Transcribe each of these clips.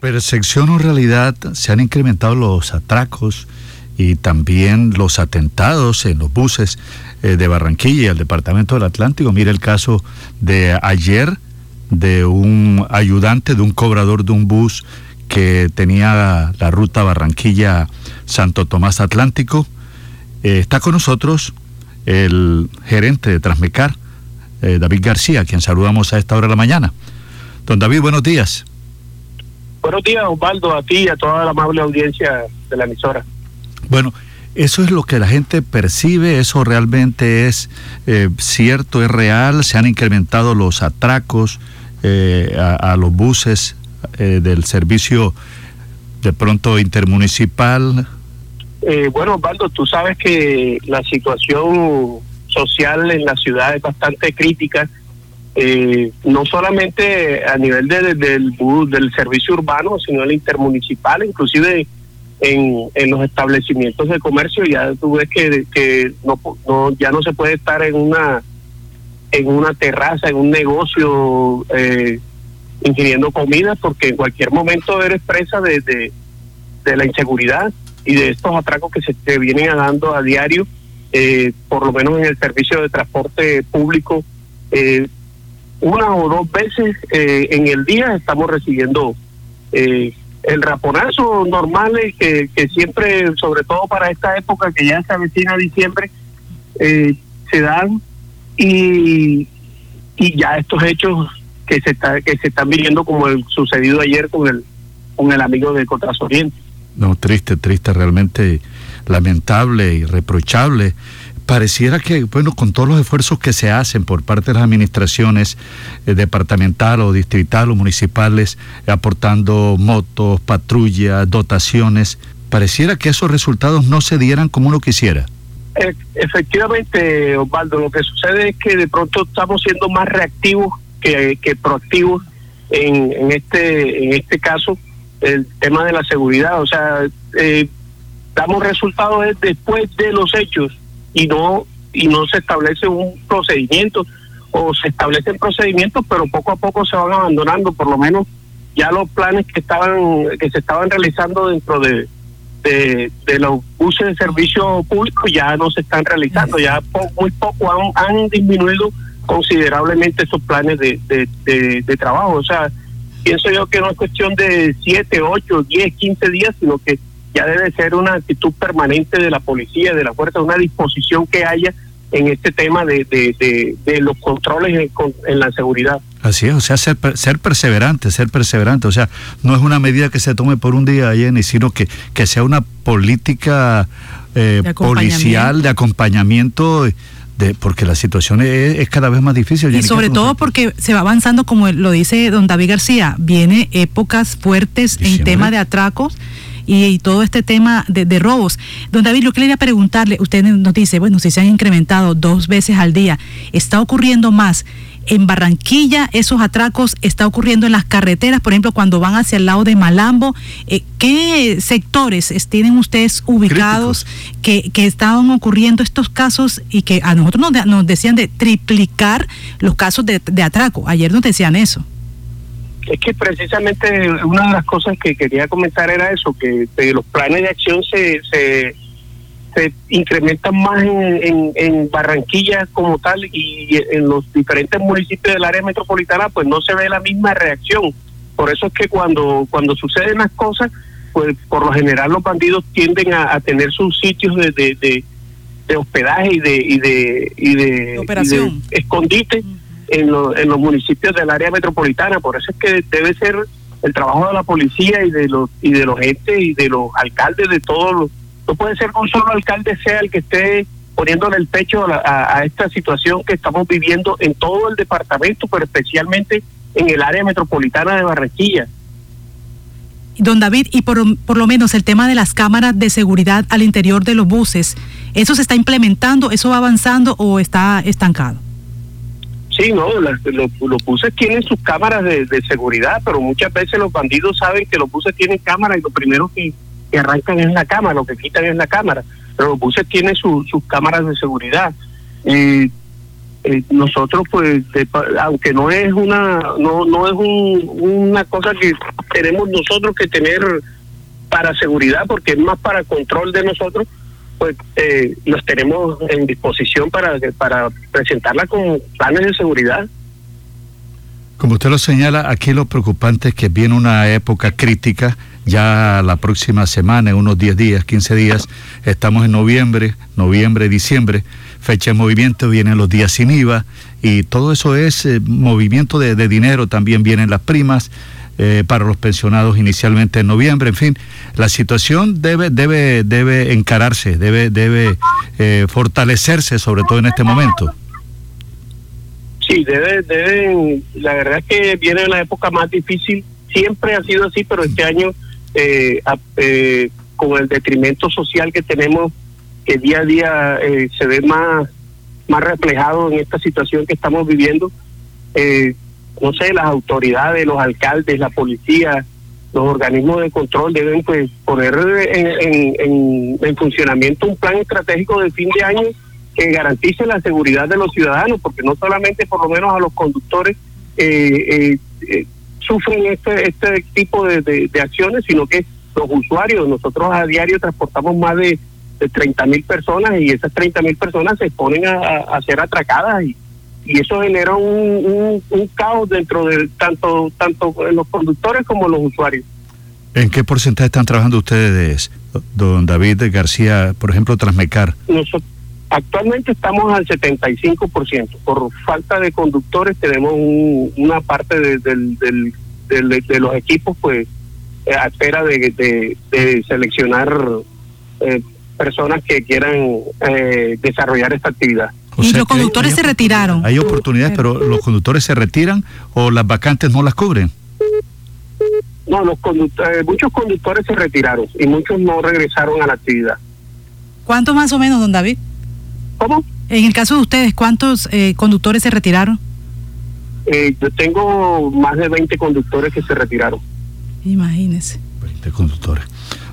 Percepción o realidad se han incrementado los atracos y también los atentados en los buses eh, de Barranquilla y el departamento del Atlántico. Mire el caso de ayer de un ayudante de un cobrador de un bus que tenía la ruta Barranquilla-Santo Tomás Atlántico. Eh, está con nosotros el gerente de Transmecar, eh, David García, quien saludamos a esta hora de la mañana. Don David, buenos días. Buenos días, Osvaldo, a ti y a toda la amable audiencia de la emisora. Bueno, ¿eso es lo que la gente percibe? ¿Eso realmente es eh, cierto, es real? ¿Se han incrementado los atracos eh, a, los buses eh, del servicio de pronto intermunicipal? bueno, Osvaldo, tú sabes que la situación social en la ciudad es bastante crítica eh, no solamente a nivel de, del, del servicio urbano, sino el intermunicipal, inclusive en, en los establecimientos de comercio, ya tú ves que, que no, no, ya no se puede estar en una en una terraza, en un negocio, eh, ingiriendo comida, porque en cualquier momento eres presa de, de, la inseguridad y de estos atracos que se te vienen dando a diario, eh, por lo menos en el servicio de transporte público. Eh, una o dos veces eh, en el día estamos recibiendo eh, el raponazo normal que, que siempre, sobre todo para esta época que ya se avecina diciembre, eh, se dan y, y ya estos hechos que se está, que se están viviendo como el sucedido ayer con el con el amigo de Cotras Oriente. No, triste, triste, realmente lamentable y reprochable pareciera que, bueno, con todos los esfuerzos que se hacen por parte de las administraciones eh, departamental o distrital o municipales, aportando motos, patrullas, dotaciones, pareciera que esos resultados no se dieran como uno quisiera. E, efectivamente, Osvaldo, lo que sucede es que de pronto estamos siendo más reactivos que, proactivos en, en, este, en este caso, el tema de la seguridad. O sea, eh, damos resultados después de los hechos y no y no se establece un procedimiento o se establecen procedimientos pero poco a poco se van abandonando por lo menos ya los planes que estaban que se estaban realizando dentro de de, los buses de servicio público ya no se están realizando ya muy poco han, han disminuido considerablemente esos planes de, de, de trabajo. O sea pienso yo que no es cuestión de 7, 8, 10, 15 días sino que ya debe ser una actitud permanente de la policía, de la fuerza, una disposición que haya en este tema de, de, los controles en, la seguridad. Así es, o sea, ser, ser perseverante, ser perseverante, o sea, no es una medida que se tome por un día, Jenny, sino que, que sea una política eh, policial de acompañamiento. De, porque la situación es, cada vez más difícil. Y sobre todo porque se va avanzando, como lo dice don David García, viene épocas fuertes en tema de atracos y, todo este tema de, robos. Don David, lo que quería preguntarle, usted nos dice, bueno, si se han incrementado dos veces al día, ¿está ocurriendo más? en Barranquilla esos atracos está ocurriendo en las carreteras, por ejemplo, cuando van hacia el lado de Malambo. Eh, ¿Qué sectores tienen ustedes ubicados que, que, estaban ocurriendo estos casos y que a nosotros nos, nos decían de triplicar los casos de, de atraco? Ayer nos decían eso. Es que precisamente una de las cosas que quería comentar era eso, que, los planes de acción se, se, incrementan más en, en, Barranquilla como tal y en los diferentes municipios del área metropolitana pues no se ve la misma reacción. Por eso es que cuando, cuando suceden las cosas, pues por lo general los bandidos tienden a, tener sus sitios de, de, de, hospedaje y de, y de, y de, escondite en, en los municipios del área metropolitana. Por eso es que debe ser el trabajo de la policía y de los y de los entes y de los alcaldes de todos los no puede ser que un solo alcalde sea el que esté poniéndole el pecho a, esta situación que estamos viviendo en todo el departamento pero especialmente en el área metropolitana de Barranquilla Don David, y por, por lo menos el tema de las cámaras de seguridad al interior de los buses, ¿eso se está implementando, eso va avanzando o está estancado? Sí, no, los, buses tienen sus cámaras de, seguridad, pero muchas veces los bandidos saben que los buses tienen cámaras y lo primero que, arrancan es la cámara, lo que quitan es la cámara, pero los buses tienen sus cámaras de seguridad. eh, nosotros pues aunque no es una no no es una cosa que tenemos nosotros que tener para seguridad porque es más para control de nosotros pues eh, los tenemos en disposición para para presentarla con planes de seguridad como usted lo señala, aquí lo preocupante es que viene una época crítica, ya la próxima semana, en unos 10 días, 15 días, estamos en noviembre, noviembre, diciembre, fecha de movimiento, vienen los días sin IVA y todo eso es eh, movimiento de, dinero, también vienen las primas. Eh, para los pensionados inicialmente en noviembre, en fin, la situación debe debe debe encararse, debe debe eh, fortalecerse sobre todo en este momento. Sí, debe, deben, la verdad es que viene la época más difícil, siempre ha sido así, pero este año eh, eh, con el detrimento social que tenemos, que día a día eh, se ve más, más reflejado en esta situación que estamos viviendo, no sé, las autoridades, los alcaldes, la policía, los organismos de control deben pues poner en, en, en funcionamiento un plan estratégico de fin de año que garantice la seguridad de los ciudadanos, porque no solamente por lo menos a los conductores eh, eh, eh, sufren este, este tipo de, acciones, sino que los usuarios, nosotros a diario transportamos más de, de 30 mil personas y esas 30 mil personas se ponen a, ser atracadas y, y eso genera un, un, caos dentro de tanto, tanto los conductores como los usuarios. ¿En qué porcentaje están trabajando ustedes, don David García, por ejemplo, Transmecar? Nosotros, Actualmente estamos al 75%. Por falta de conductores tenemos una parte de, de, los equipos pues eh, a espera de, seleccionar eh, personas que quieran eh, desarrollar esta actividad. Y los conductores se retiraron. Hay oportunidades, pero los conductores se retiran o las vacantes no las cubren. No, los conductores, muchos conductores se retiraron y muchos no regresaron a la actividad. ¿Cuánto más o menos, don David? ¿Cómo? En el caso de ustedes, ¿cuántos eh, conductores se retiraron? Eh, yo tengo más de 20 conductores que se retiraron. Imagínese. 20 conductores.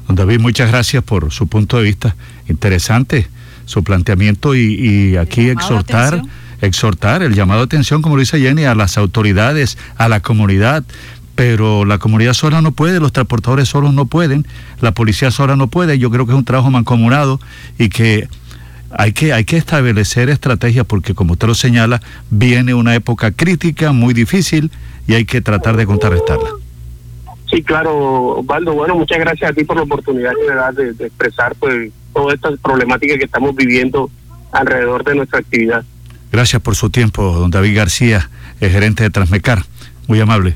Don David, muchas gracias por su punto de vista. Interesante su planteamiento y, aquí exhortar, exhortar el llamado de atención, como lo dice Jenny, a las autoridades, a la comunidad. Pero la comunidad sola no puede, los transportadores solos no pueden, la policía sola no puede. Yo creo que es un trabajo mancomunado y que hay que, hay que establecer estrategias porque, como usted lo señala, viene una época crítica, muy difícil, y hay que tratar de contrarrestarla. Sí, claro, Osvaldo. Bueno, muchas gracias a ti por la oportunidad que me das de, expresar pues, toda esta problemática que estamos viviendo alrededor de nuestra actividad. Gracias por su tiempo, don David García, el gerente de Transmecar. Muy amable.